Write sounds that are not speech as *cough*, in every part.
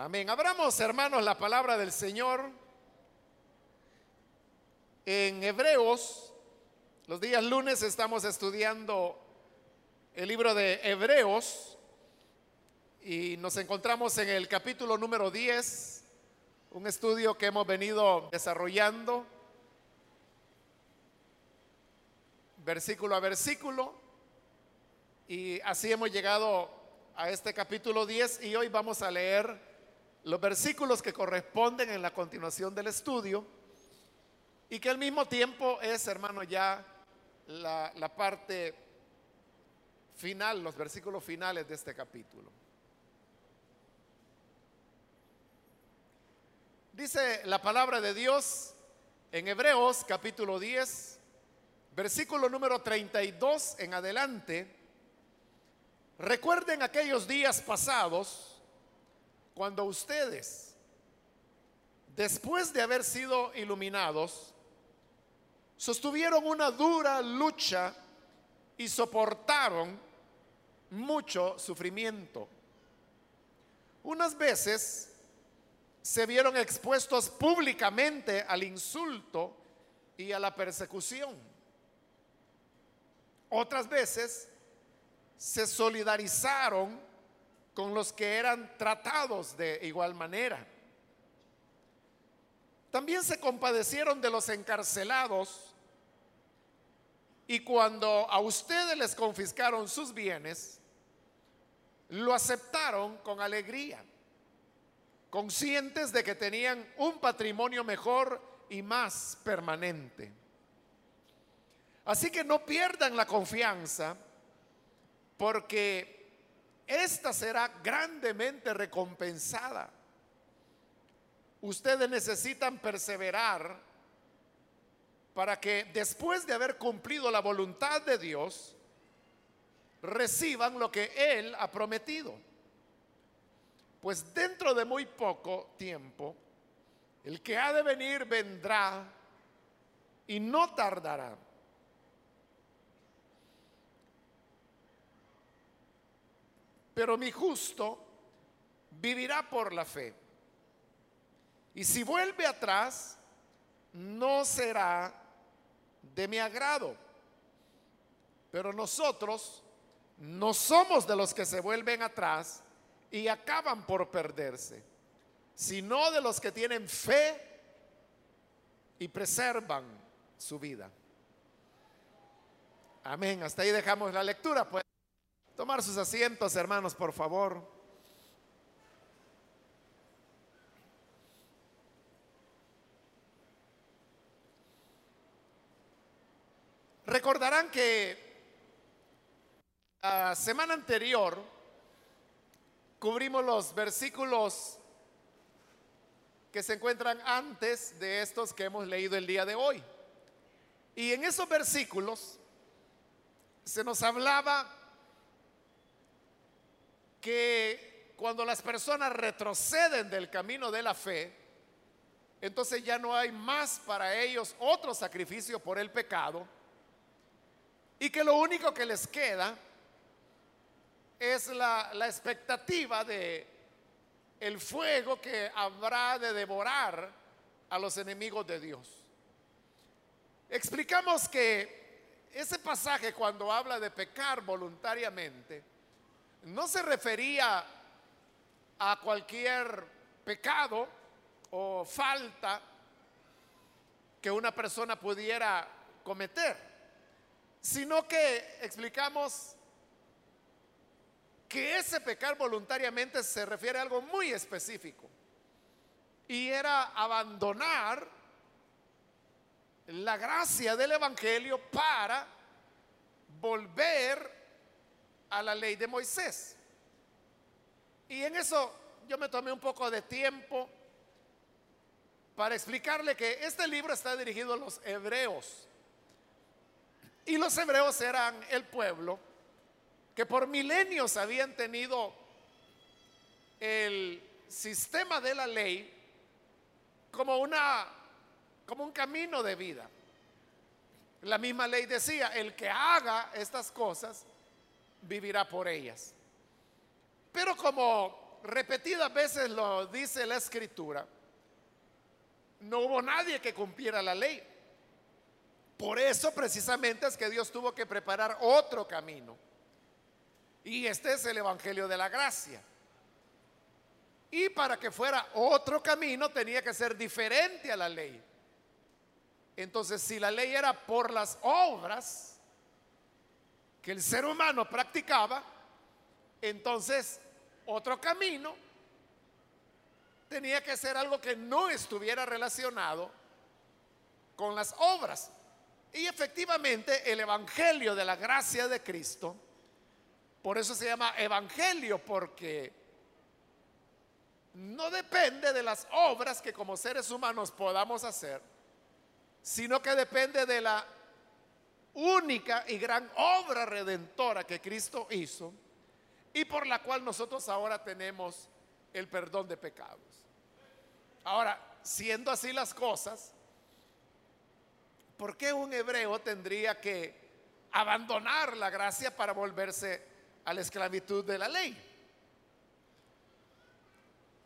Amén. Abramos, hermanos, la palabra del Señor en Hebreos. Los días lunes estamos estudiando el libro de Hebreos y nos encontramos en el capítulo número 10, un estudio que hemos venido desarrollando versículo a versículo y así hemos llegado a este capítulo 10 y hoy vamos a leer los versículos que corresponden en la continuación del estudio y que al mismo tiempo es, hermano, ya la, parte final, los versículos finales de este capítulo. Dice la palabra de Dios en Hebreos capítulo 10, versículo número 32 en adelante. Recuerden aquellos días pasados cuando ustedes, después de haber sido iluminados, sostuvieron una dura lucha y soportaron mucho sufrimiento. Unas veces se vieron expuestos públicamente al insulto y a la persecución. Otras veces se solidarizaron con los que eran tratados de igual manera. También se compadecieron de los encarcelados y cuando a ustedes les confiscaron sus bienes, lo aceptaron con alegría, conscientes de que tenían un patrimonio mejor y más permanente. Así que no pierdan la confianza porque esta será grandemente recompensada. Ustedes necesitan perseverar para que después de haber cumplido la voluntad de Dios, reciban lo que Él ha prometido. Pues dentro de muy poco tiempo, el que ha de venir vendrá y no tardará. Pero mi justo vivirá por la fe. Y si vuelve atrás, no será de mi agrado. Pero nosotros no somos de los que se vuelven atrás y acaban por perderse, sino de los que tienen fe y preservan su vida. Amén. Hasta ahí dejamos la lectura. Pues. Tomar sus asientos, hermanos, por favor. Recordarán que la semana anterior cubrimos los versículos que se encuentran antes de estos que hemos leído el día de hoy. Y en esos versículos se nos hablaba que cuando las personas retroceden del camino de la fe, entonces ya no hay más para ellos otro sacrificio por el pecado y que lo único que les queda es la, la expectativa de el fuego que habrá de devorar a los enemigos de Dios. Explicamos que ese pasaje cuando habla de pecar voluntariamente, no se refería a cualquier pecado o falta que una persona pudiera cometer, sino que explicamos que ese pecar voluntariamente se refiere a algo muy específico y era abandonar la gracia del Evangelio para volver a la ley de Moisés. Y en eso yo me tomé un poco de tiempo para explicarle que este libro está dirigido a los hebreos. Y los hebreos eran el pueblo que por milenios habían tenido el sistema de la ley como una como un camino de vida. La misma ley decía, el que haga estas cosas vivirá por ellas. Pero como repetidas veces lo dice la escritura, no hubo nadie que cumpliera la ley. Por eso precisamente es que Dios tuvo que preparar otro camino. Y este es el Evangelio de la Gracia. Y para que fuera otro camino tenía que ser diferente a la ley. Entonces, si la ley era por las obras que el ser humano practicaba, entonces otro camino tenía que ser algo que no estuviera relacionado con las obras. Y efectivamente el Evangelio de la gracia de Cristo, por eso se llama Evangelio, porque no depende de las obras que como seres humanos podamos hacer, sino que depende de la única y gran obra redentora que Cristo hizo y por la cual nosotros ahora tenemos el perdón de pecados. Ahora, siendo así las cosas, ¿por qué un hebreo tendría que abandonar la gracia para volverse a la esclavitud de la ley?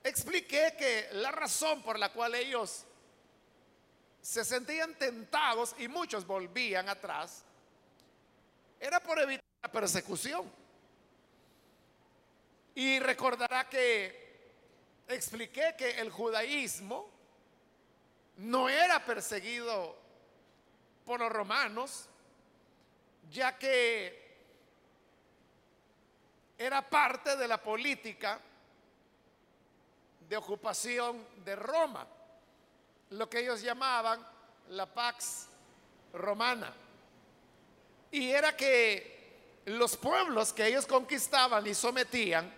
expliqué que la razón por la cual ellos se sentían tentados y muchos volvían atrás era por evitar la persecución. Y recordará que expliqué que el judaísmo no era perseguido por los romanos, ya que era parte de la política de ocupación de Roma, lo que ellos llamaban la Pax Romana. Y era que los pueblos que ellos conquistaban y sometían,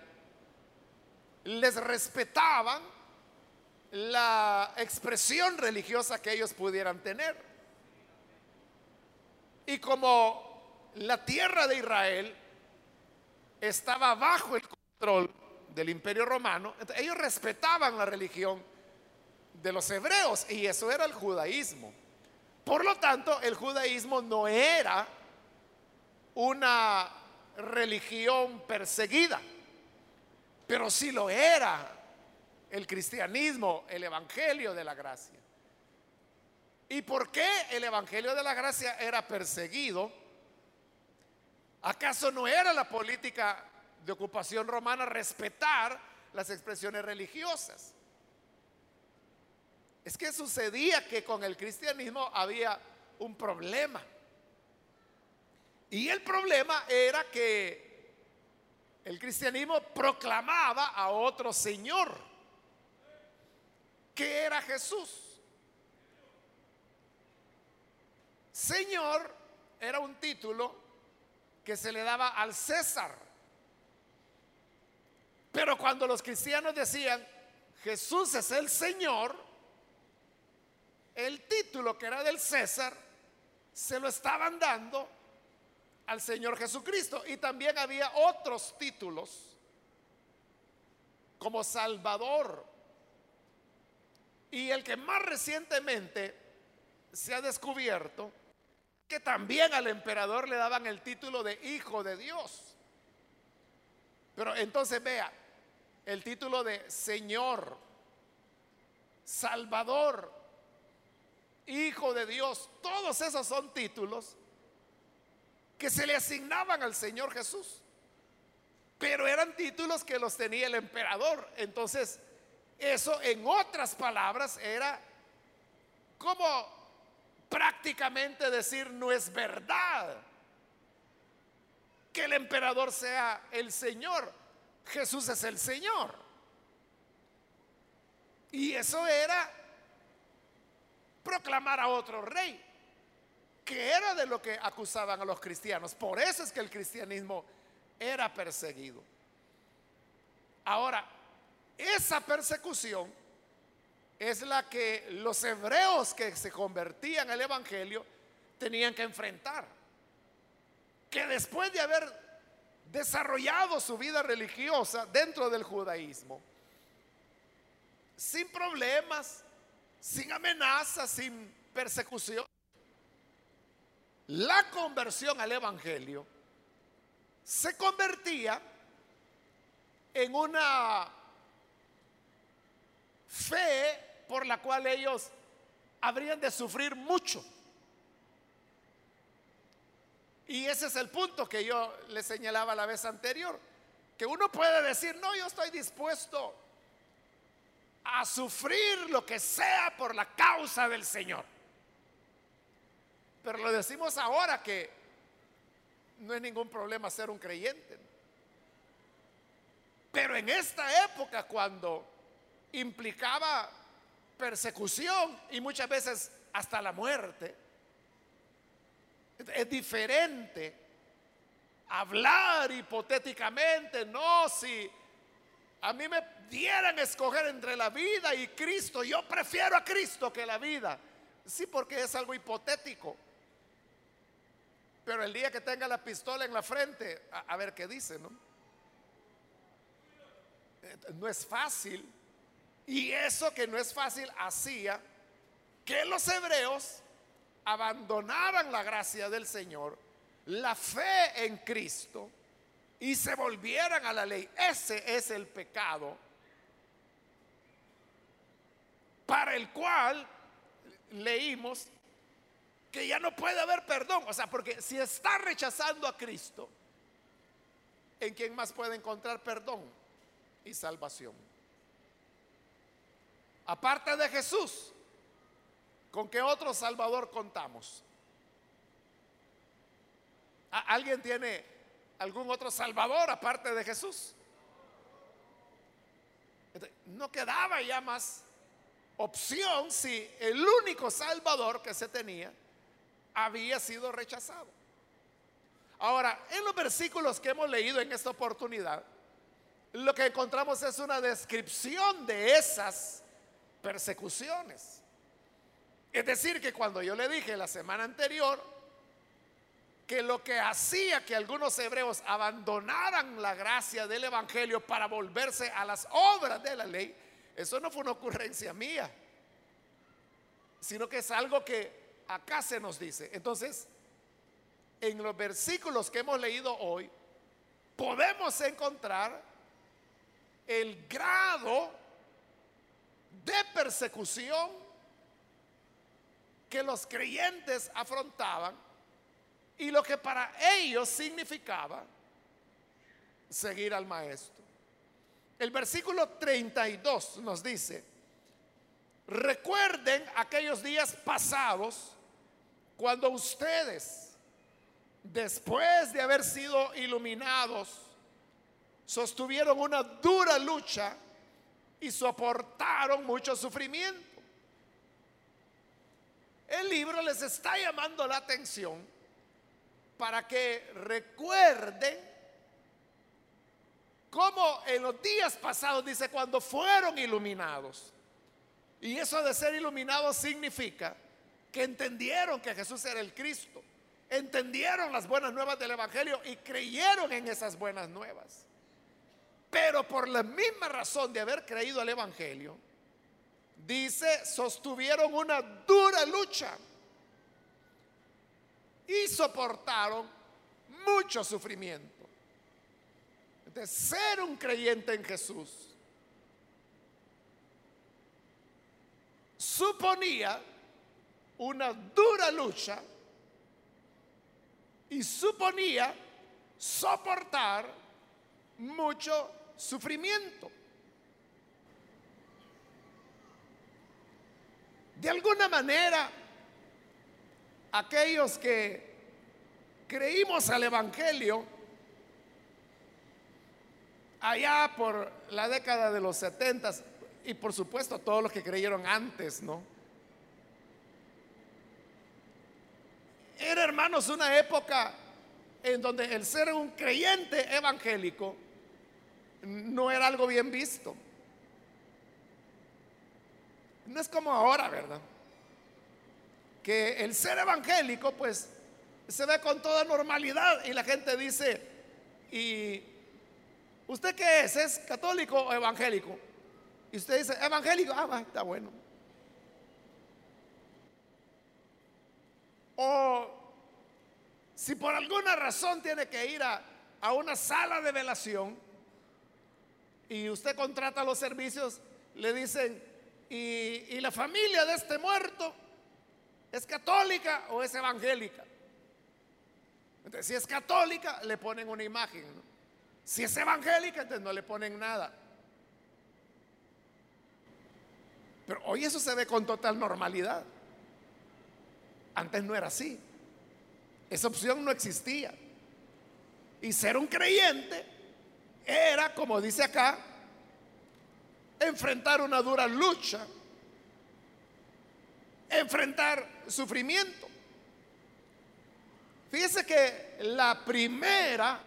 les respetaban la expresión religiosa que ellos pudieran tener. Y como la tierra de Israel estaba bajo el control del imperio romano, ellos respetaban la religión de los hebreos y eso era el judaísmo. Por lo tanto, el judaísmo no era una religión perseguida, pero sí lo era el cristianismo, el evangelio de la gracia. ¿Y por qué el evangelio de la gracia era perseguido? ¿Acaso no era la política de ocupación romana respetar las expresiones religiosas. Es que sucedía que con el cristianismo había un problema. Y el problema era que el cristianismo proclamaba a otro Señor, que era Jesús. Señor era un título que se le daba al César. Pero cuando los cristianos decían, Jesús es el Señor, el título que era del César se lo estaban dando al Señor Jesucristo. Y también había otros títulos como Salvador. Y el que más recientemente se ha descubierto, que también al emperador le daban el título de Hijo de Dios. Pero entonces vea, el título de Señor, Salvador, Hijo de Dios, todos esos son títulos que se le asignaban al Señor Jesús. Pero eran títulos que los tenía el emperador. Entonces, eso en otras palabras era como prácticamente decir no es verdad que el emperador sea el Señor Jesús es el Señor. Y eso era proclamar a otro rey, que era de lo que acusaban a los cristianos. Por eso es que el cristianismo era perseguido. Ahora, esa persecución es la que los hebreos que se convertían al Evangelio tenían que enfrentar. Que después de haber desarrollado su vida religiosa dentro del judaísmo, sin problemas, sin amenaza, sin persecución. La conversión al Evangelio se convertía en una fe por la cual ellos habrían de sufrir mucho. Y ese es el punto que yo le señalaba la vez anterior, que uno puede decir, no, yo estoy dispuesto a sufrir lo que sea por la causa del Señor. Pero lo decimos ahora que no es ningún problema ser un creyente. Pero en esta época cuando implicaba persecución y muchas veces hasta la muerte, es diferente hablar hipotéticamente, no, si a mí me dieran escoger entre la vida y Cristo, yo prefiero a Cristo que la vida. Sí, porque es algo hipotético. Pero el día que tenga la pistola en la frente, a, ver qué dice, ¿no? Eh, no es fácil. Y eso que no es fácil hacía que los hebreos abandonaran la gracia del Señor, la fe en Cristo y se volvieran a la ley. Ese es el pecado para el cual leímos que ya no puede haber perdón. O sea, porque si está rechazando a Cristo, ¿en quién más puede encontrar perdón y salvación? Aparte de Jesús, ¿con qué otro Salvador contamos? ¿Alguien tiene algún otro Salvador aparte de Jesús? No quedaba ya más opción si el único Salvador que se tenía había sido rechazado. Ahora, en los versículos que hemos leído en esta oportunidad, lo que encontramos es una descripción de esas persecuciones. Es decir, que cuando yo le dije la semana anterior que lo que hacía que algunos hebreos abandonaran la gracia del Evangelio para volverse a las obras de la ley, eso no fue una ocurrencia mía, sino que es algo que acá se nos dice. Entonces, en los versículos que hemos leído hoy, podemos encontrar el grado de persecución que los creyentes afrontaban y lo que para ellos significaba seguir al maestro. El versículo 32 nos dice, recuerden aquellos días pasados cuando ustedes, después de haber sido iluminados, sostuvieron una dura lucha y soportaron mucho sufrimiento. El libro les está llamando la atención para que recuerden como en los días pasados, dice, cuando fueron iluminados. Y eso de ser iluminados significa que entendieron que Jesús era el Cristo, entendieron las buenas nuevas del Evangelio y creyeron en esas buenas nuevas. Pero por la misma razón de haber creído el Evangelio, dice, sostuvieron una dura lucha y soportaron mucho sufrimiento de ser un creyente en Jesús suponía una dura lucha y suponía soportar mucho sufrimiento. De alguna manera, aquellos que creímos al Evangelio allá por la década de los 70 y por supuesto todos los que creyeron antes, ¿no? Era, hermanos, una época en donde el ser un creyente evangélico no era algo bien visto. No es como ahora, ¿verdad? Que el ser evangélico, pues, se ve con toda normalidad y la gente dice, y ¿Usted qué es? ¿Es católico o evangélico? Y usted dice, evangélico, ah, está bueno. O si por alguna razón tiene que ir a, a una sala de velación y usted contrata los servicios, le dicen, y, la familia de este muerto es católica o es evangélica. Si es católica, le ponen una imagen. Si es evangélica, entonces no le ponen nada. Pero hoy eso se ve con total normalidad. Antes no era así. Esa opción no existía. Y ser un creyente era, como dice acá, enfrentar una dura lucha, enfrentar sufrimiento. Fíjese que la primera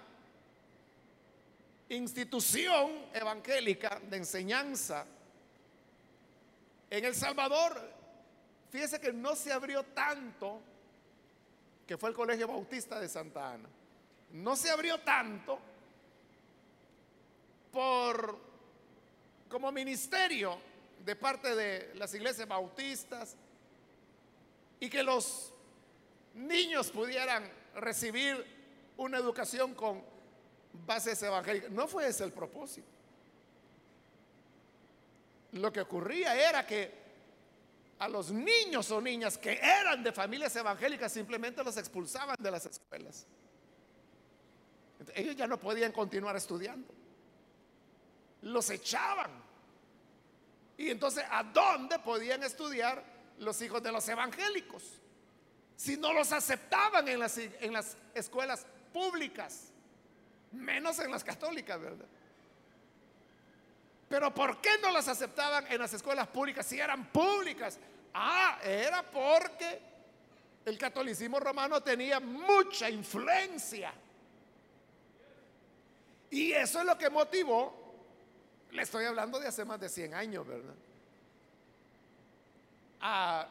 institución evangélica de enseñanza en El Salvador, fíjese que no se abrió tanto, que fue el Colegio Bautista de Santa Ana, no se abrió tanto por como ministerio de parte de las iglesias bautistas y que los niños pudieran recibir una educación con bases evangélicas. No fue ese el propósito. Lo que ocurría era que a los niños o niñas que eran de familias evangélicas simplemente los expulsaban de las escuelas. Ellos ya no podían continuar estudiando. Los echaban. Y entonces, ¿a dónde podían estudiar los hijos de los evangélicos? Si no los aceptaban en las, en las escuelas públicas, menos en las católicas, ¿verdad? Pero ¿por qué no las aceptaban en las escuelas públicas si eran públicas? Ah, era porque el catolicismo romano tenía mucha influencia. Y eso es lo que motivó, le estoy hablando de hace más de 100 años, ¿verdad? A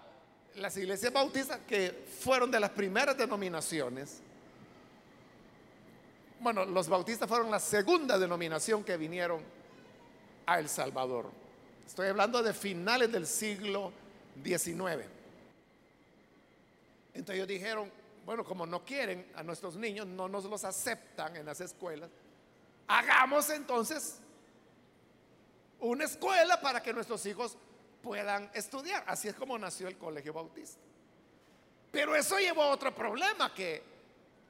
las iglesias bautistas que fueron de las primeras denominaciones. Bueno, los bautistas fueron la segunda denominación que vinieron a El Salvador. Estoy hablando de finales del siglo XIX. Entonces ellos dijeron, bueno, como no quieren a nuestros niños, no nos los aceptan en las escuelas, hagamos entonces una escuela para que nuestros hijos puedan estudiar. Así es como nació el Colegio Bautista. Pero eso llevó a otro problema, que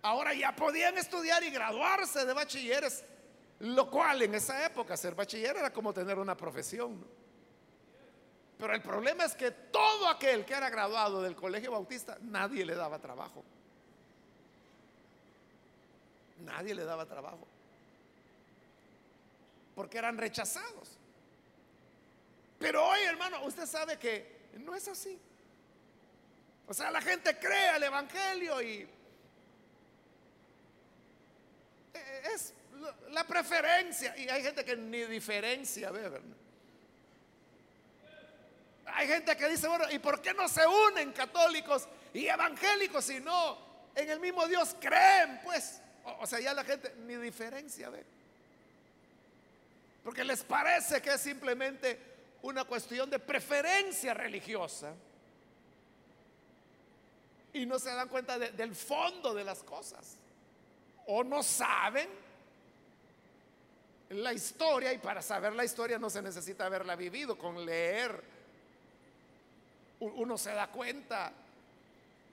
ahora ya podían estudiar y graduarse de bachilleres lo cual en esa época ser bachiller era como tener una profesión. Pero el problema es que todo aquel que era graduado del colegio bautista, nadie le daba trabajo. Nadie le daba trabajo. Porque eran rechazados. Pero hoy, hermano, usted sabe que no es así. O sea, la gente cree el Evangelio y es la preferencia. Y hay gente que ni diferencia ve, Hay gente que dice, bueno, ¿y por qué no se unen católicos y evangélicos si no en el mismo Dios creen? Pues, o, sea, ya la gente ni diferencia ve. Porque les parece que es simplemente una cuestión de preferencia religiosa. Y no se dan cuenta del fondo de las cosas. O no saben la historia y para saber la historia no se necesita haberla vivido, con leer uno se da cuenta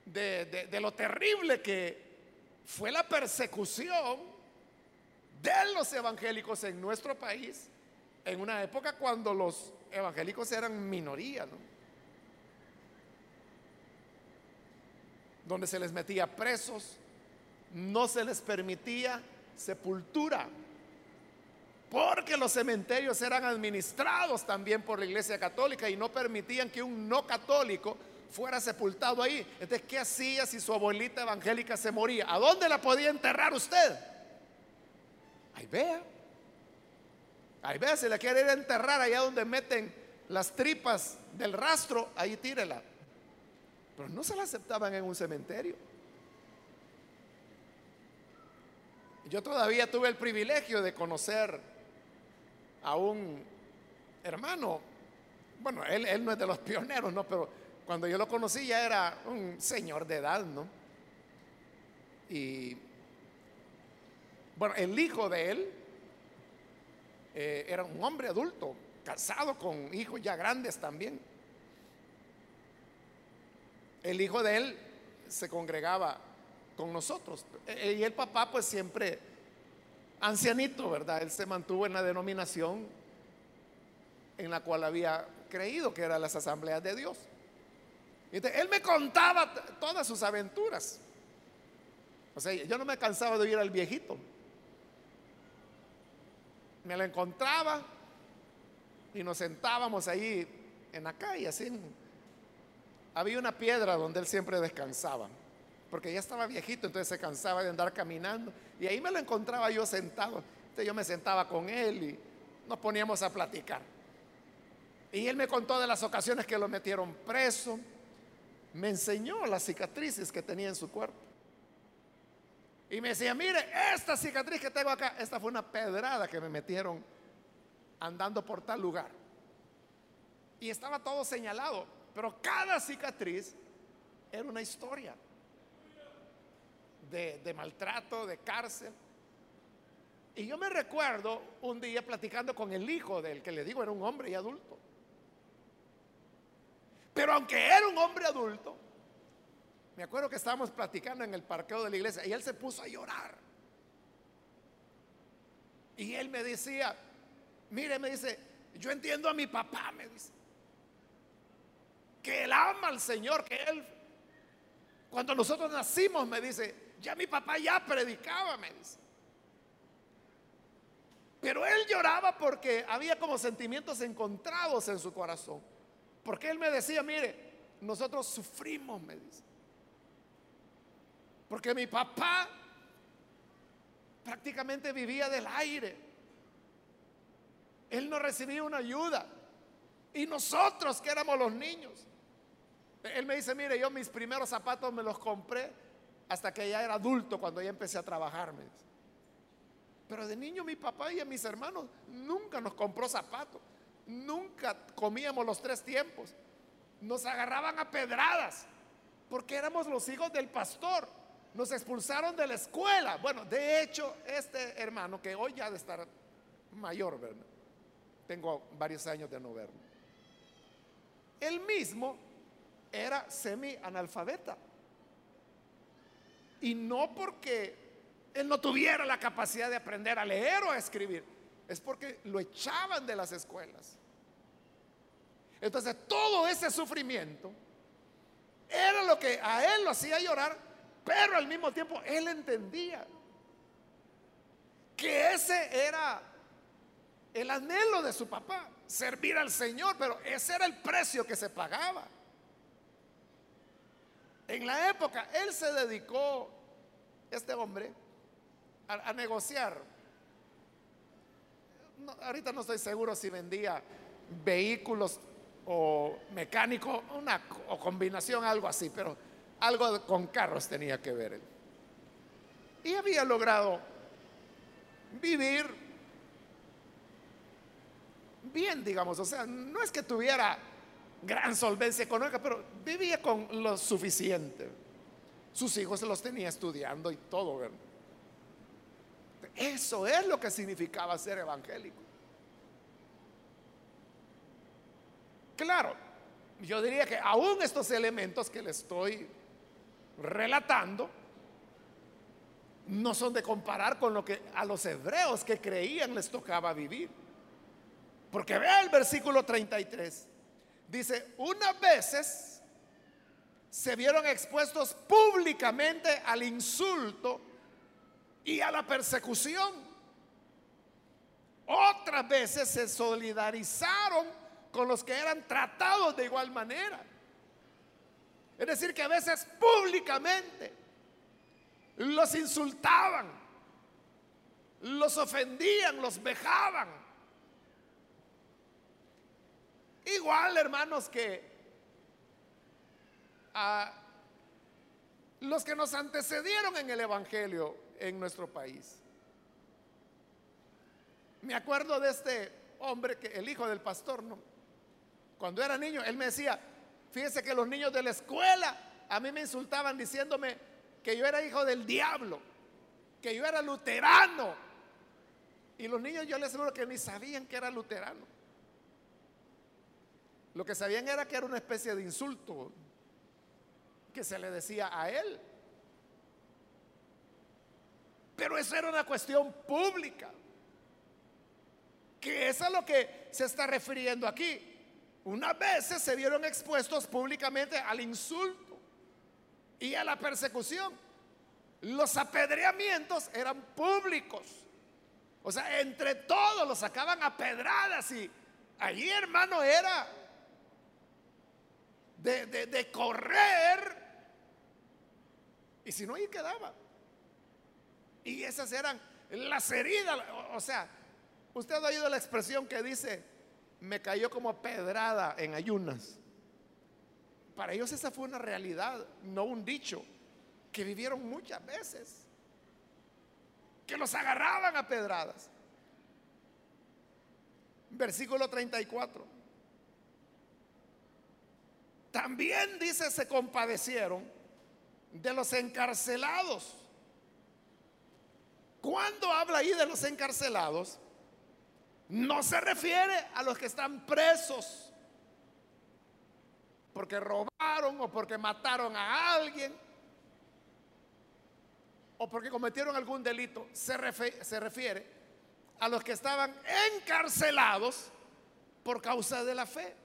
de, lo terrible que fue la persecución de los evangélicos en nuestro país en una época cuando los evangélicos eran minoría, donde se les metía presos, no se les permitía sepultura porque los cementerios eran administrados también por la Iglesia Católica y no permitían que un no católico fuera sepultado ahí. Entonces, ¿qué hacía si su abuelita evangélica se moría? ¿A dónde la podía enterrar usted? Ahí vea. Ahí vea, si la quiere ir a enterrar allá donde meten las tripas del rastro, ahí tírela. Pero no se la aceptaban en un cementerio. Yo todavía tuve el privilegio de conocer a un hermano, bueno, él, no es de los *laughs* pioneros, ¿no? Pero cuando yo lo conocí ya era un señor de edad, ¿no? Y bueno, el hijo de él eh, era un hombre adulto, casado con hijos ya grandes también. El hijo de él se congregaba con nosotros. E, y el papá pues siempre ancianito, ¿verdad? Él se mantuvo en la denominación en la cual había creído que eran las asambleas de Dios. Él me contaba todas sus aventuras. O sea, yo no me cansaba de oír al viejito. Me lo encontraba y nos sentábamos ahí en la calle, así. Había una piedra donde él siempre descansaba, porque ya estaba viejito, entonces se cansaba de andar caminando. Y ahí me lo encontraba yo sentado. Entonces yo me sentaba con él y nos poníamos a platicar. Y él me contó de las ocasiones que lo metieron preso. Me enseñó las cicatrices que tenía en su cuerpo. Y me decía, mire, esta cicatriz que tengo acá, esta fue una pedrada que me metieron andando por tal lugar. Y estaba todo señalado, pero cada cicatriz era una historia de, de maltrato, de cárcel. Y yo me recuerdo un día platicando con el hijo del que le digo era un hombre y adulto. Pero aunque era un hombre adulto, me acuerdo que estábamos platicando en el parqueo de la iglesia y él se puso a llorar. Y él me decía, mire, me dice, yo entiendo a mi papá, me dice, que él ama al Señor, que él, cuando nosotros nacimos, me dice, ya mi papá ya predicaba, me dice. Pero él lloraba porque había como sentimientos encontrados en su corazón. Porque él me decía, mire, nosotros sufrimos, me dice. Porque mi papá prácticamente vivía del aire. Él no recibía una ayuda. Y nosotros que éramos los niños. Él me dice, mire, yo mis primeros zapatos me los compré hasta que ya era adulto, cuando ya empecé a trabajar. Pero de niño mi papá y a mis hermanos nunca nos compró zapatos. Nunca comíamos los tres tiempos. Nos agarraban a pedradas porque éramos los hijos del pastor. Nos expulsaron de la escuela. Bueno, de hecho, este hermano que hoy ya de estar mayor, ¿verdad? Tengo varios años de no verlo. Él mismo era semi-analfabeta. Y no porque él no tuviera la capacidad de aprender a leer o a escribir, es porque lo echaban de las escuelas. Entonces todo ese sufrimiento era lo que a él lo hacía llorar, pero al mismo tiempo él entendía que ese era el anhelo de su papá, servir al Señor, pero ese era el precio que se pagaba. En la época, él se dedicó, este hombre, a, negociar ahorita no estoy seguro si vendía vehículos o mecánico, una o combinación, algo así, pero algo con carros tenía que ver. Y había logrado vivir bien, digamos, o sea, no es que tuviera gran solvencia económica, pero vivía con lo suficiente. Sus hijos los tenía estudiando y todo. Eso es lo que significaba ser evangélico. Claro, yo diría que aún estos elementos que le estoy relatando no son de comparar con lo que a los hebreos que creían les tocaba vivir. Porque vea el versículo 33. Dice, unas veces se vieron expuestos públicamente al insulto y a la persecución. Otras veces se solidarizaron con los que eran tratados de igual manera. Es decir, que a veces públicamente los insultaban, los ofendían, los vejaban. Igual, hermanos, que los que nos antecedieron en el Evangelio en nuestro país. Me acuerdo de este hombre, que el hijo del pastor, ¿no? Cuando era niño, él me decía, fíjese que los niños de la escuela a mí me insultaban diciéndome que yo era hijo del diablo, que yo era luterano. Y los niños yo les aseguro que ni sabían que era luterano. Lo que sabían era que era una especie de insulto que se le decía a él. Pero eso era una cuestión pública. Que es a lo que se está refiriendo aquí. Unas veces se vieron expuestos públicamente al insulto y a la persecución. Los apedreamientos eran públicos. O sea, entre todos los sacaban a pedradas y allí, hermano, era de, de correr. Y si no, ahí quedaba. Y esas eran las heridas. O sea, usted ha oído la expresión que dice, me cayó como pedrada en ayunas. Para ellos esa fue una realidad, no un dicho, que vivieron muchas veces. Que los agarraban a pedradas. Versículo 34. También dice, se compadecieron de los encarcelados cuando habla ahí de los encarcelados, no se refiere a los que están presos porque robaron o porque mataron a alguien o porque cometieron algún delito. Se, se refiere a los que estaban encarcelados por causa de la fe.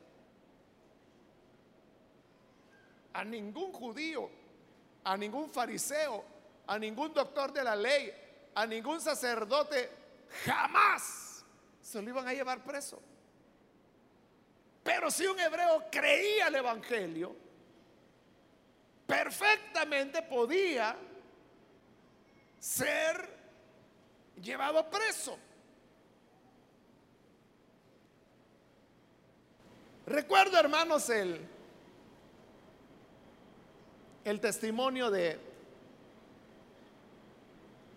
A ningún judío, a ningún fariseo, a ningún doctor de la ley, a ningún sacerdote jamás se lo iban a llevar preso. Pero si un hebreo creía el Evangelio, perfectamente podía ser llevado preso. Recuerdo, hermanos, el, el testimonio de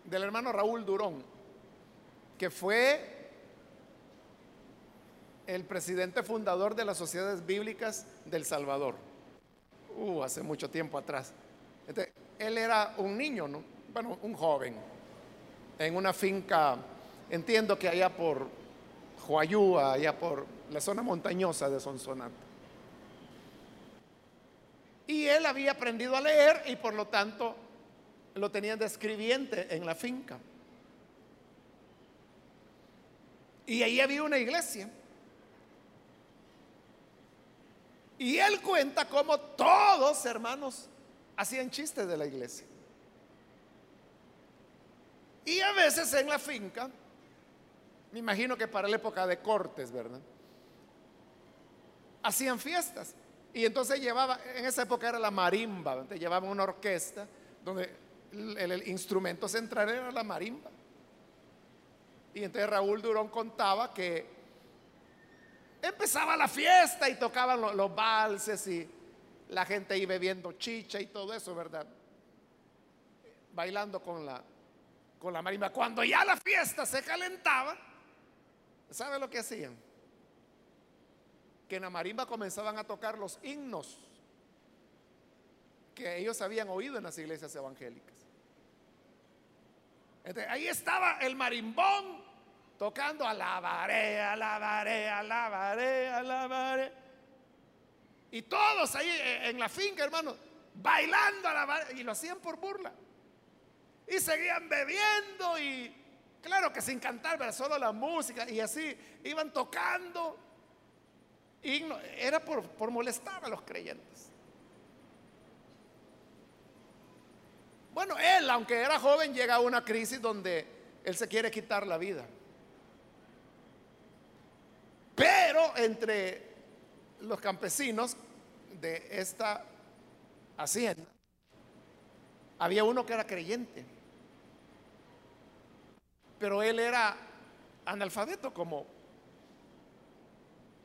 del hermano Raúl Durón, que fue el presidente fundador de las sociedades bíblicas del Salvador. Uh, hace mucho tiempo atrás. Este, él era un niño, ¿no? Bueno, un joven, en una finca, entiendo que allá por Joayúa, allá por la zona montañosa de Sonsonate. Y él había aprendido a leer y por lo tanto lo tenían de escribiente en la finca. Y ahí había una iglesia. Y él cuenta cómo todos, hermanos, hacían chistes de la iglesia. Y a veces en la finca, me imagino que para la época de cortes, ¿verdad? Hacían fiestas. Y entonces llevaba, en esa época era la marimba, entonces llevaban una orquesta donde el, instrumento central era la marimba. Y entonces Raúl Durón contaba que empezaba la fiesta y tocaban los, valses y la gente ahí bebiendo chicha y todo eso, ¿verdad? Bailando con la, con la marimba. Cuando ya la fiesta se calentaba, ¿sabe lo que hacían? Que en la marimba comenzaban a tocar los himnos que ellos habían oído en las iglesias evangélicas ahí estaba el marimbón tocando alabaré, alabaré, alabaré, alabaré. Y todos ahí en la finca, hermano, bailando alabaré. Y lo hacían por burla. Y seguían bebiendo y claro que sin cantar, pero solo la música. Y así iban tocando. Era por, por molestar a los creyentes. Bueno, él, aunque era joven, llega a una crisis donde él se quiere quitar la vida. Pero entre los campesinos de esta hacienda, había uno que era creyente. Pero él era analfabeto como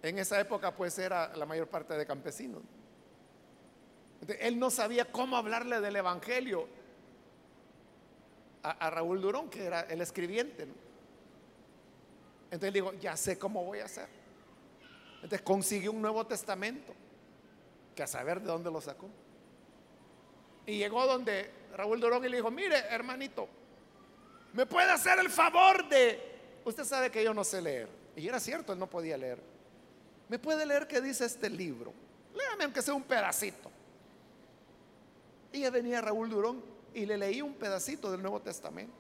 en esa época pues era la mayor parte de campesinos. él no sabía cómo hablarle del Evangelio a, Raúl Durón, que era el escribiente. Entonces digo, ya sé cómo voy a hacer. Entonces consigue un Nuevo Testamento, que a saber de dónde lo sacó. Y llegó donde Raúl Durón y le dijo, mire, hermanito, ¿me puede hacer el favor de... Usted sabe que yo no sé leer. Y era cierto, él no podía leer. ¿me puede leer qué dice este libro? Léame aunque sea un pedacito. Y ya venía Raúl Durón y le leí un pedacito del Nuevo Testamento.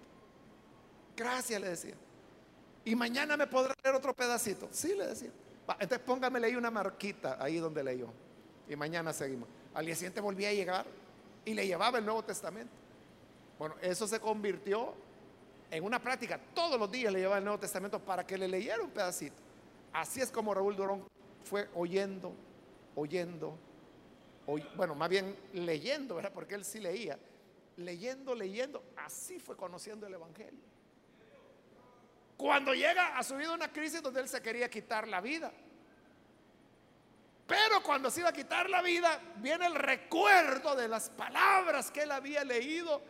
Gracias, le decía. Y mañana me podrá leer otro pedacito. Sí, le decía. entonces póngame leí una marquita ahí donde leyó. Y mañana seguimos. Al día siguiente volví a llegar y le llevaba el Nuevo Testamento. Bueno, eso se convirtió en una práctica. Todos los días le llevaba el Nuevo Testamento para que le leyera un pedacito. Así es como Raúl Durón fue oyendo, oyendo, bueno, más bien leyendo, ¿verdad? Porque él sí leía. Leyendo, leyendo. Así fue conociendo el Evangelio. Cuando llega a su vida una crisis donde él se quería quitar la vida. Pero cuando se iba a quitar la vida, viene el recuerdo de las palabras que él había leído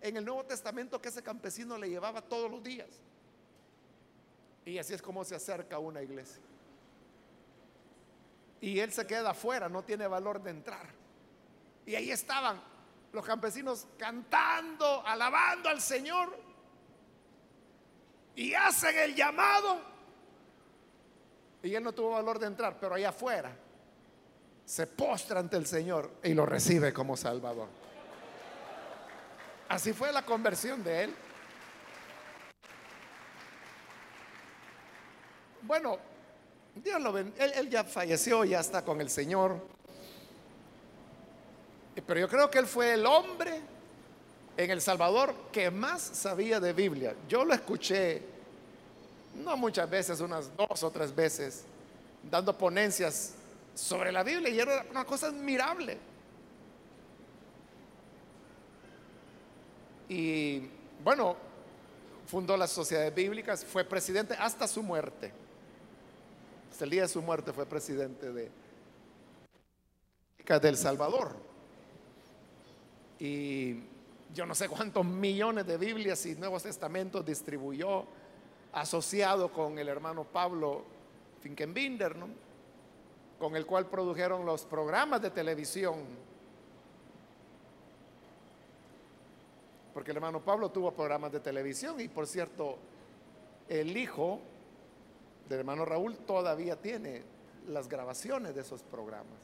en el Nuevo Testamento que ese campesino le llevaba todos los días. Y así es como se acerca a una iglesia. Y él se queda afuera, no tiene valor de entrar. Y ahí estaban los campesinos cantando, alabando al Señor. Y hacen el llamado. Y él no tuvo valor de entrar, pero allá afuera se postra ante el Señor y lo recibe como Salvador. Así fue la conversión de él. Bueno, Dios lo ven. Él, ya falleció, ya está con el Señor. Pero yo creo que él fue el hombre en El Salvador que más sabía de Biblia. Yo lo escuché, no muchas veces, unas dos o tres veces, dando ponencias sobre la Biblia y era una cosa admirable. Y bueno, fundó las sociedades bíblicas, fue presidente hasta su muerte. Hasta el día de su muerte fue presidente de del Salvador. Y yo no sé cuántos millones de Biblias y Nuevos Testamentos distribuyó asociado con el hermano Pablo Finkenbinder, ¿no? con el cual produjeron los programas de televisión. Porque el hermano Pablo tuvo programas de televisión y por cierto, el hijo del hermano Raúl todavía tiene las grabaciones de esos programas.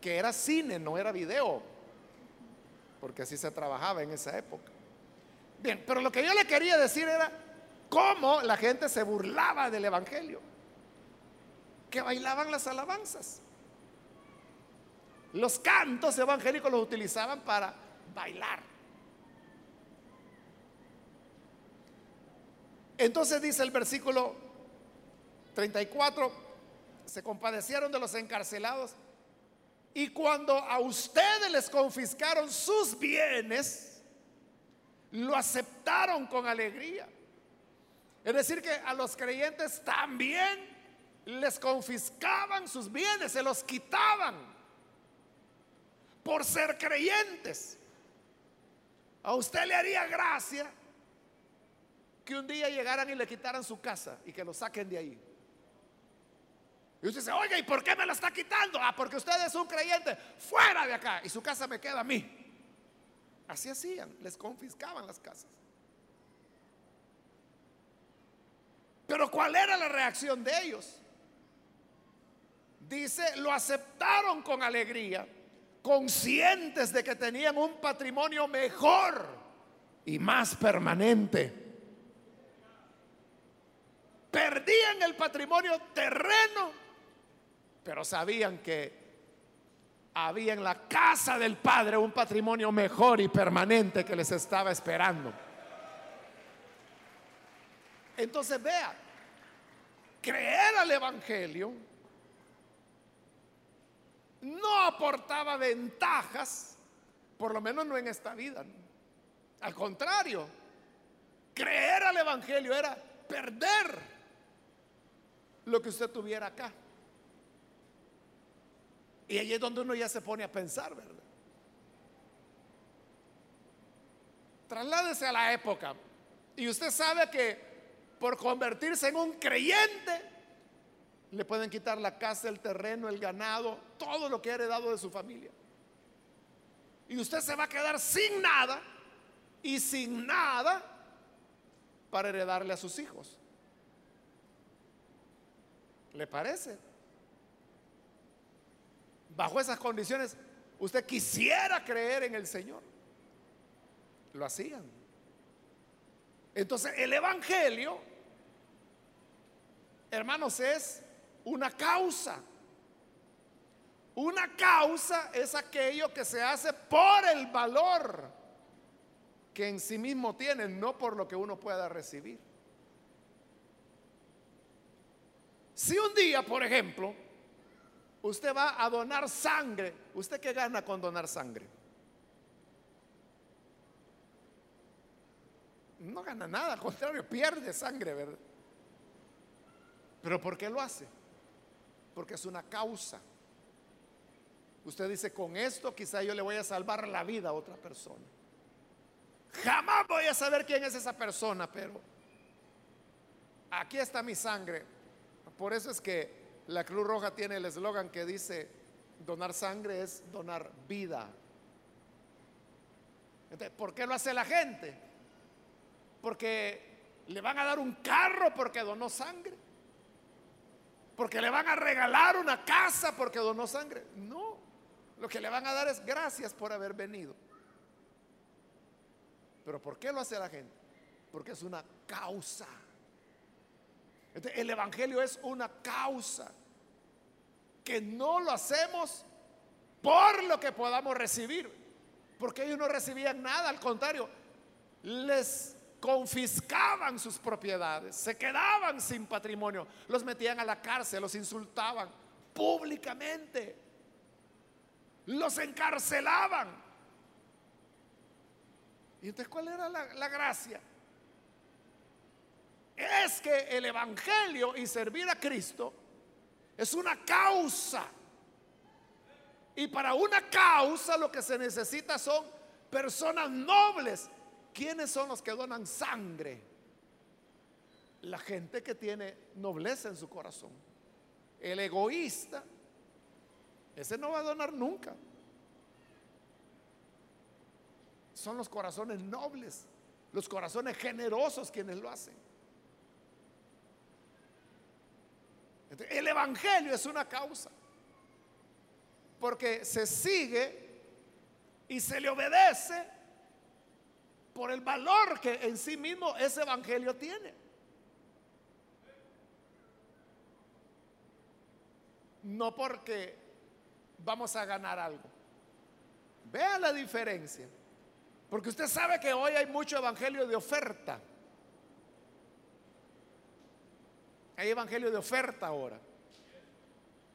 Que era cine, no era video, porque así se trabajaba en esa época. Bien, pero lo que yo le quería decir era cómo la gente se burlaba del Evangelio que bailaban las alabanzas. Los cantos evangélicos los utilizaban para bailar. Entonces dice el versículo 34, se compadecieron de los encarcelados y cuando a ustedes les confiscaron sus bienes, lo aceptaron con alegría. Es decir, que a los creyentes también les confiscaban sus bienes, se los quitaban por ser creyentes. A usted le haría gracia que un día llegaran y le quitaran su casa y que lo saquen de ahí. Y usted dice, oye, ¿y por qué me la está quitando? Ah, porque usted es un creyente, fuera de acá y su casa me queda a mí. Así hacían, les confiscaban las casas. Pero ¿cuál era la reacción de ellos? dice, lo aceptaron con alegría, conscientes de que tenían un patrimonio mejor y más permanente. Perdían el patrimonio terreno, pero sabían que había en la casa del Padre un patrimonio mejor y permanente que les estaba esperando. Entonces vea, creer al Evangelio no aportaba ventajas, por lo menos no en esta vida. Al contrario, creer al Evangelio era perder lo que usted tuviera acá. Y ahí es donde uno ya se pone a pensar, ¿verdad? Trasládese a la época. Y usted sabe que por convertirse en un creyente, le pueden quitar la casa, el terreno, el ganado, todo lo que ha heredado de su familia. Y usted se va a quedar sin nada y sin nada para heredarle a sus hijos. ¿Le parece? Bajo esas condiciones, usted quisiera creer en el Señor. Lo hacían. Entonces, el Evangelio, hermanos, es una causa. Una causa es aquello que se hace por el valor que en sí mismo tiene, no por lo que uno pueda recibir. Si un día, por ejemplo, usted va a donar sangre, ¿usted qué gana con donar sangre? No gana nada, al contrario, pierde sangre, ¿verdad? Pero ¿por qué lo hace? Porque es una causa. Usted dice, con esto quizá yo le voy a salvar la vida a otra persona. Jamás voy a saber quién es esa persona, pero aquí está mi sangre por eso es que la Cruz Roja tiene el eslogan que dice, donar sangre es donar vida. ¿Por qué lo hace la gente? Porque le van a dar un carro porque donó sangre. Porque le van a regalar una casa porque donó sangre. No, lo que le van a dar es gracias por haber venido. Pero ¿por qué lo hace la gente? Porque es una causa el Evangelio es una causa que no lo hacemos por lo que podamos recibir, porque ellos no recibían nada, al contrario, les confiscaban sus propiedades, se quedaban sin patrimonio, los metían a la cárcel, los insultaban públicamente, los encarcelaban. ¿Y entonces cuál era la, la gracia? Es que el Evangelio y servir a Cristo es una causa. Y para una causa lo que se necesita son personas nobles. ¿Quiénes son los que donan sangre? La gente que tiene nobleza en su corazón. El egoísta, ese no va a donar nunca. Son los corazones nobles, los corazones generosos quienes lo hacen. El Evangelio es una causa. Porque se sigue y se le obedece por el valor que en sí mismo ese Evangelio tiene. No porque vamos a ganar algo. Vea la diferencia. Porque usted sabe que hoy hay mucho Evangelio de oferta. Hay evangelio de oferta ahora.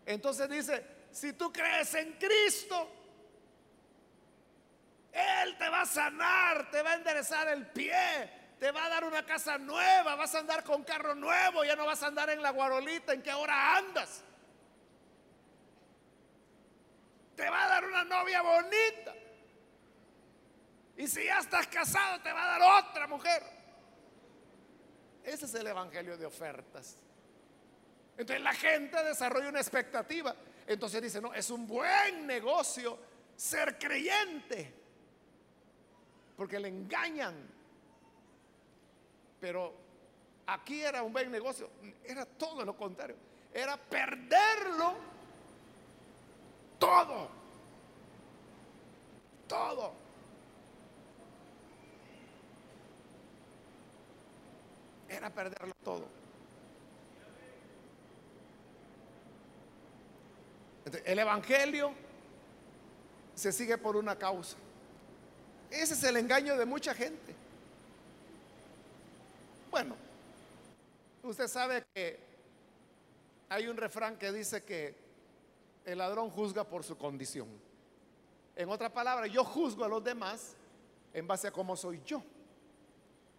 Entonces dice, si tú crees en Cristo, Él te va a sanar, te va a enderezar el pie, te va a dar una casa nueva, vas a andar con carro nuevo, ya no vas a andar en la guarolita en que ahora andas. Te va a dar una novia bonita. Y si ya estás casado, te va a dar otra mujer. Ese es el evangelio de ofertas. Entonces la gente desarrolla una expectativa. Entonces dice, no, es un buen negocio ser creyente. Porque le engañan. Pero aquí era un buen negocio. Era todo lo contrario. Era perderlo todo. Todo. Era perderlo todo. El Evangelio se sigue por una causa. Ese es el engaño de mucha gente. Bueno, usted sabe que hay un refrán que dice que el ladrón juzga por su condición. En otra palabra, yo juzgo a los demás en base a cómo soy yo.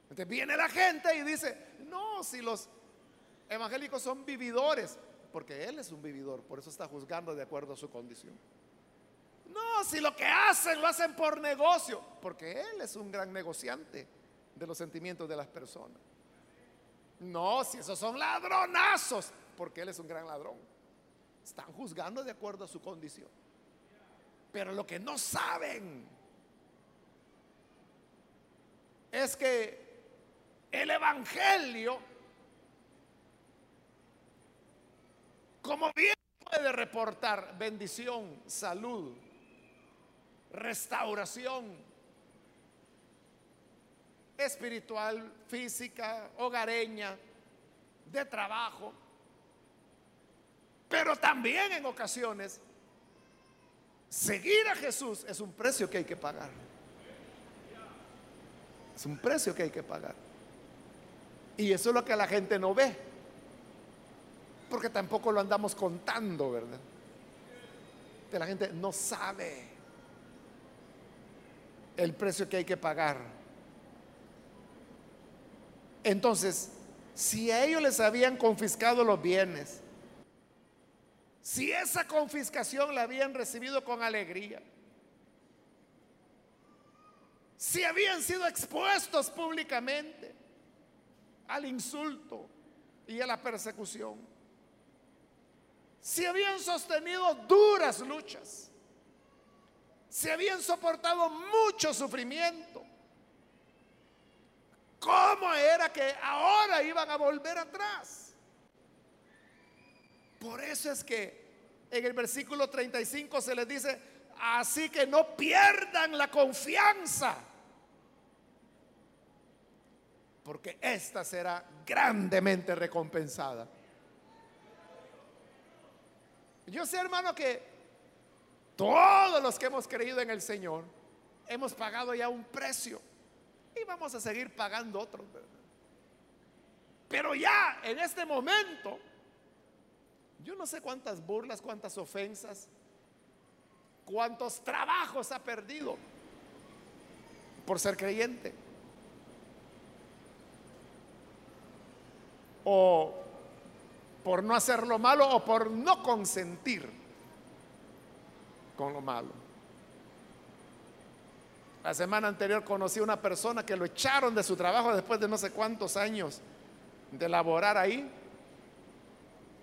Entonces viene la gente y dice, no, si los evangélicos son vividores, porque Él es un vividor, por eso está juzgando de acuerdo a su condición. No, si lo que hacen lo hacen por negocio, porque Él es un gran negociante de los sentimientos de las personas. No, si esos son ladronazos, porque Él es un gran ladrón. Están juzgando de acuerdo a su condición. Pero lo que no saben es que el Evangelio como bien puede reportar bendición, salud, restauración espiritual, física, hogareña, de trabajo, pero también en ocasiones seguir a Jesús es un precio que hay que pagar. Es un precio que hay que pagar. Y eso es lo que la gente no ve. Porque tampoco lo andamos contando, ¿verdad? La gente no sabe el precio que hay que pagar. Entonces, si a ellos les habían confiscado los bienes, si esa confiscación la habían recibido con alegría, si habían sido expuestos públicamente al insulto y a la persecución, si habían sostenido duras luchas, si habían soportado mucho sufrimiento, ¿cómo era que ahora iban a volver atrás? Por eso es que en el versículo 35 se les dice, así que no pierdan la confianza porque esta será grandemente recompensada. Yo sé, hermano, que todos los que hemos creído en el Señor hemos pagado ya un precio y vamos a seguir pagando otro. Pero ya en este momento, yo no sé cuántas burlas, cuántas ofensas, cuántos trabajos ha perdido por ser creyente. o por no hacer lo malo o por no consentir con lo malo. La semana anterior conocí a una persona que lo echaron de su trabajo después de no sé cuántos años de laborar ahí,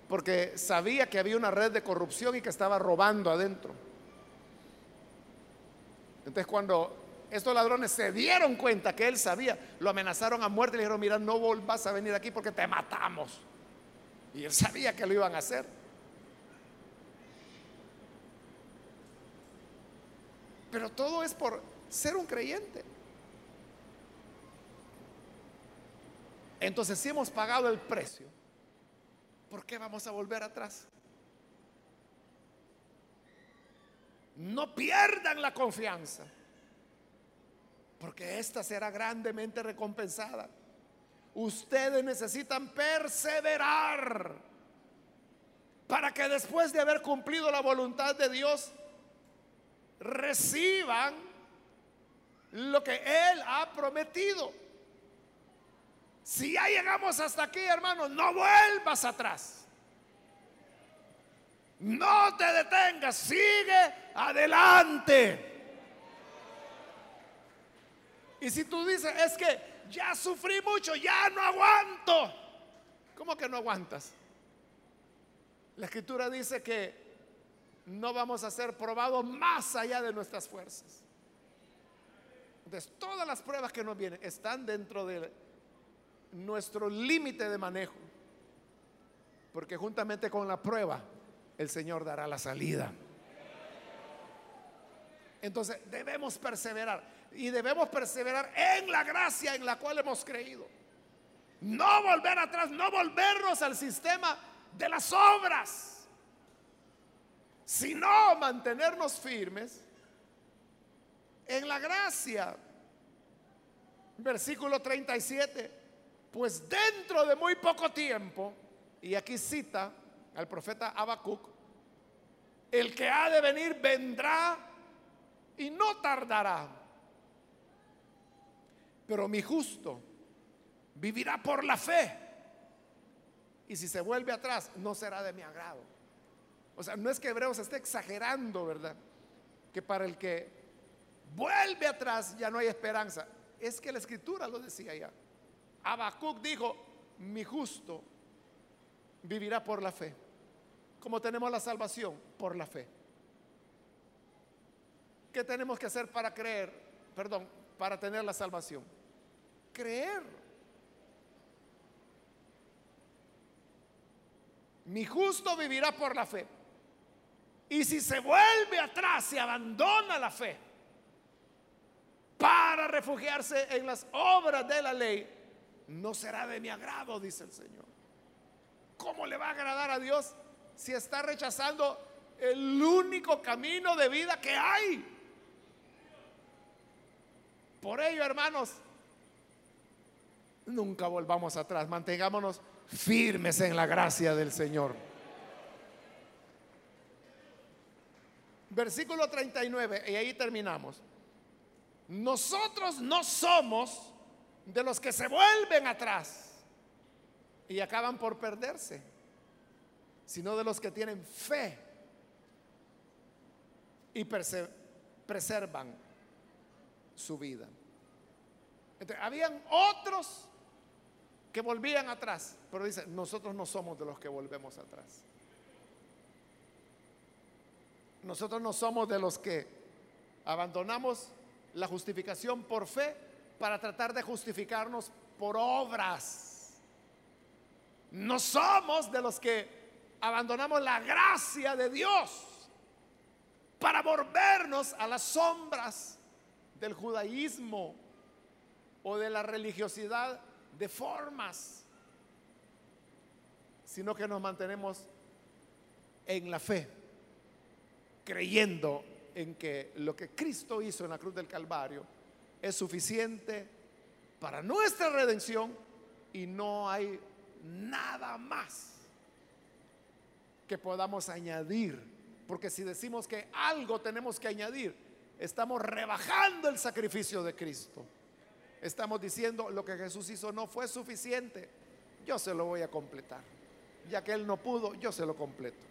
porque sabía que había una red de corrupción y que estaba robando adentro. Entonces cuando estos ladrones se dieron cuenta que él sabía, lo amenazaron a muerte y le dijeron, mira, no volvás a venir aquí porque te matamos. Y él sabía que lo iban a hacer. Pero todo es por ser un creyente. Entonces, si hemos pagado el precio, ¿por qué vamos a volver atrás? No pierdan la confianza porque esta será grandemente recompensada. Ustedes necesitan perseverar para que después de haber cumplido la voluntad de Dios, reciban lo que Él ha prometido. Si ya llegamos hasta aquí, hermano, no vuelvas atrás. No te detengas, sigue adelante. Y si tú dices, es que ya sufrí mucho, ya no aguanto. ¿Cómo que no aguantas? La escritura dice que no vamos a ser probados más allá de nuestras fuerzas. Entonces, todas las pruebas que nos vienen están dentro de nuestro límite de manejo. Porque juntamente con la prueba, el Señor dará la salida. Entonces, debemos perseverar y debemos perseverar en la gracia en la cual hemos creído. No volver atrás, no volvernos al sistema de las obras, sino mantenernos firmes en la gracia. Versículo 37, pues dentro de muy poco tiempo, y aquí cita al profeta Habacuc, el que ha de venir vendrá y no tardará pero mi justo vivirá por la fe. Y si se vuelve atrás, no será de mi agrado. O sea, no es que Hebreos esté exagerando, ¿verdad? Que para el que vuelve atrás ya no hay esperanza. Es que la escritura lo decía ya. Habacuc dijo, mi justo vivirá por la fe. Como tenemos la salvación? Por la fe. ¿Qué tenemos que hacer para creer? Perdón, para tener la salvación creer. mi justo vivirá por la fe. Y si se vuelve atrás, se abandona la fe para refugiarse en las obras de la ley, no será de mi agrado, dice el Señor. ¿Cómo le va a agradar a Dios si está rechazando el único camino de vida que hay? Por ello, hermanos, nunca volvamos atrás, mantengámonos firmes en la gracia del Señor. Versículo 39, y ahí terminamos. Nosotros no somos de los que se vuelven atrás y acaban por perderse, sino de los que tienen fe y preservan su vida. habían otros que volvían atrás, pero dice, nosotros no somos de los que volvemos atrás. Nosotros no somos de los que abandonamos la justificación por fe para tratar de justificarnos por obras. No somos de los que abandonamos la gracia de Dios para volvernos a las sombras del judaísmo o de la religiosidad de formas, sino que nos mantenemos en la fe, creyendo en que lo que Cristo hizo en la cruz del Calvario es suficiente para nuestra redención y no hay nada más que podamos añadir. Porque si decimos que algo tenemos que añadir, estamos rebajando el sacrificio de Cristo. Estamos diciendo lo que Jesús hizo no fue suficiente. Yo se lo voy a completar. Ya que Él no pudo, yo se lo completo.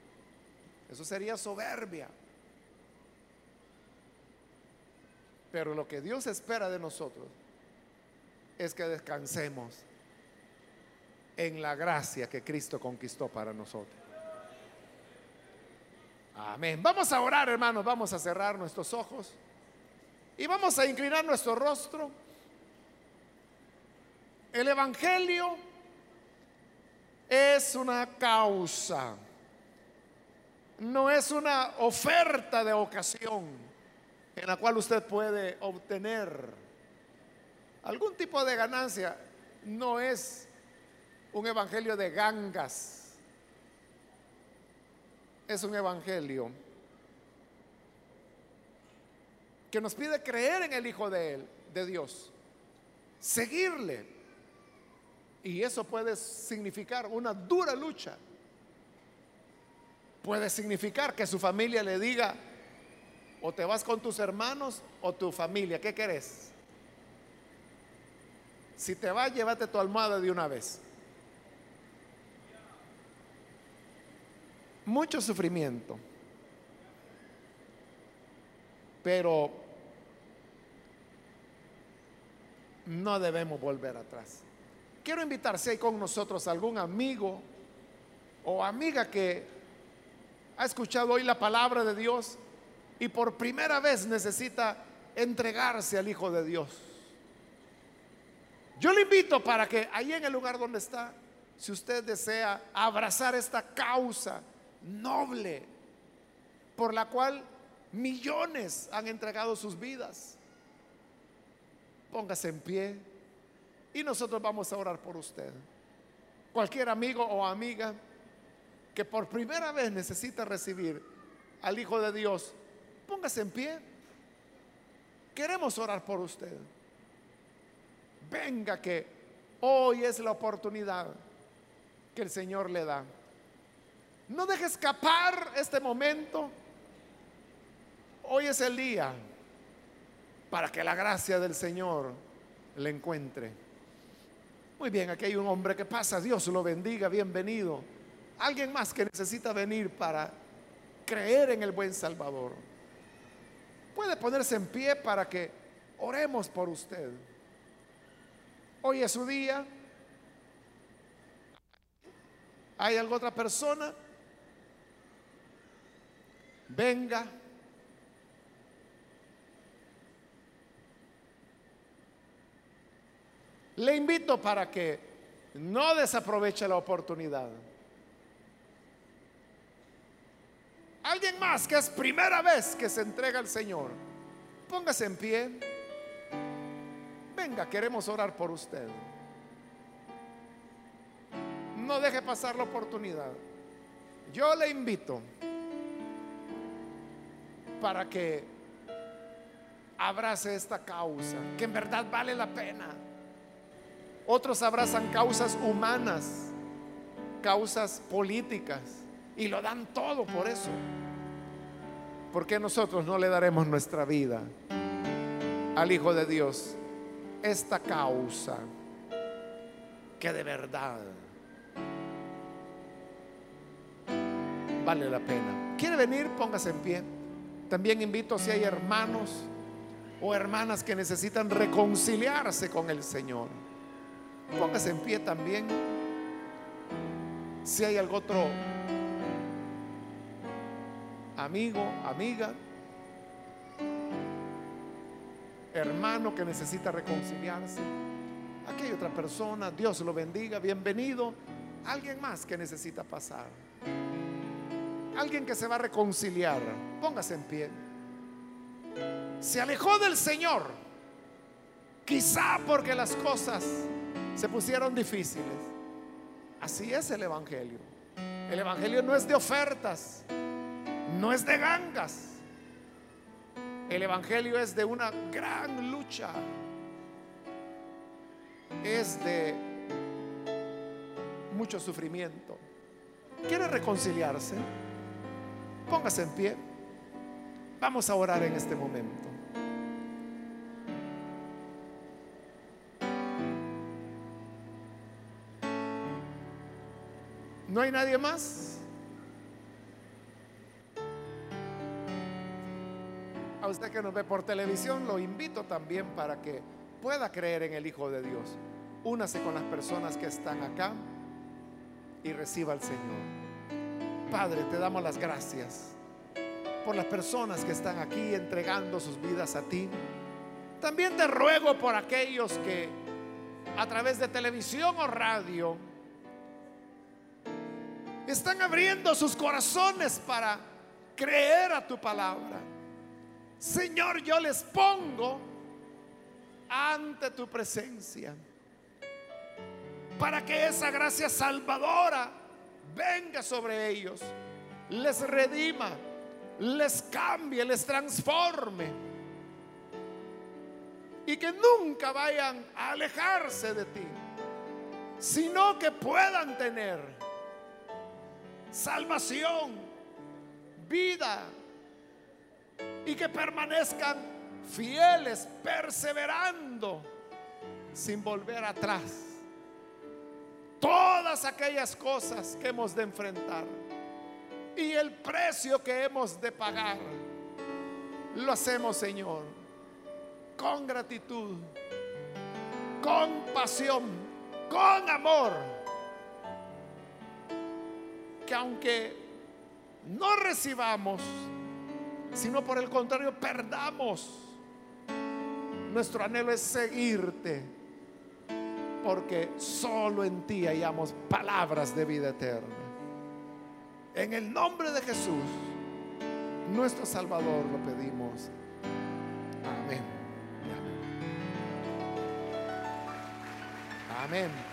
Eso sería soberbia. Pero lo que Dios espera de nosotros es que descansemos en la gracia que Cristo conquistó para nosotros. Amén. Vamos a orar, hermanos. Vamos a cerrar nuestros ojos y vamos a inclinar nuestro rostro. El Evangelio es una causa, no es una oferta de ocasión en la cual usted puede obtener algún tipo de ganancia, no es un evangelio de gangas, es un evangelio que nos pide creer en el Hijo de Él, de Dios, seguirle. Y eso puede significar una dura lucha. Puede significar que su familia le diga, o te vas con tus hermanos o tu familia. ¿Qué querés? Si te vas, llévate tu almohada de una vez. Mucho sufrimiento. Pero no debemos volver atrás. Quiero invitar si hay con nosotros algún amigo o amiga que ha escuchado hoy la palabra de Dios y por primera vez necesita entregarse al Hijo de Dios. Yo le invito para que ahí en el lugar donde está, si usted desea abrazar esta causa noble por la cual millones han entregado sus vidas, póngase en pie y nosotros vamos a orar por usted. Cualquier amigo o amiga que por primera vez necesita recibir al Hijo de Dios Póngase en pie. Queremos orar por usted. Venga que hoy es la oportunidad que el Señor le da. No deje escapar este momento. Hoy es el día para que la gracia del Señor le encuentre. Muy bien, aquí hay un hombre que pasa, Dios lo bendiga, bienvenido. Alguien más que necesita venir para creer en el buen Salvador. Puede ponerse en pie para que oremos por usted. Hoy es su día. ¿Hay alguna otra persona? Venga. Le invito para que no desaproveche la oportunidad. Alguien más que es primera vez que se entrega al Señor. Póngase en pie. Venga, queremos orar por usted. No deje pasar la oportunidad. Yo le invito para que abrace esta causa, que en verdad vale la pena. Otros abrazan causas humanas, causas políticas, y lo dan todo por eso. ¿Por qué nosotros no le daremos nuestra vida al Hijo de Dios? Esta causa que de verdad vale la pena. ¿Quiere venir? Póngase en pie. También invito si hay hermanos o hermanas que necesitan reconciliarse con el Señor. Póngase en pie también. Si hay algún otro amigo, amiga, hermano que necesita reconciliarse. Aquí hay otra persona, Dios lo bendiga, bienvenido. Alguien más que necesita pasar. Alguien que se va a reconciliar. Póngase en pie. Se alejó del Señor. Quizá porque las cosas se pusieron difíciles. Así es el Evangelio. El Evangelio no es de ofertas, no es de gangas. El Evangelio es de una gran lucha. Es de mucho sufrimiento. ¿Quiere reconciliarse? Póngase en pie. Vamos a orar en este momento. ¿No hay nadie más? A usted que nos ve por televisión, lo invito también para que pueda creer en el Hijo de Dios. Únase con las personas que están acá y reciba al Señor. Padre, te damos las gracias por las personas que están aquí entregando sus vidas a ti. También te ruego por aquellos que a través de televisión o radio están abriendo sus corazones para creer a tu palabra. Señor, yo les pongo ante tu presencia para que esa gracia salvadora venga sobre ellos, les redima, les cambie, les transforme. Y que nunca vayan a alejarse de ti, sino que puedan tener salvación, vida, y que permanezcan fieles, perseverando, sin volver atrás todas aquellas cosas que hemos de enfrentar y el precio que hemos de pagar. Lo hacemos, Señor, con gratitud, con pasión, con amor. Que aunque no recibamos, sino por el contrario, perdamos, nuestro anhelo es seguirte porque solo en ti hallamos palabras de vida eterna. En el nombre de Jesús, nuestro Salvador, lo pedimos. Amén. Amén.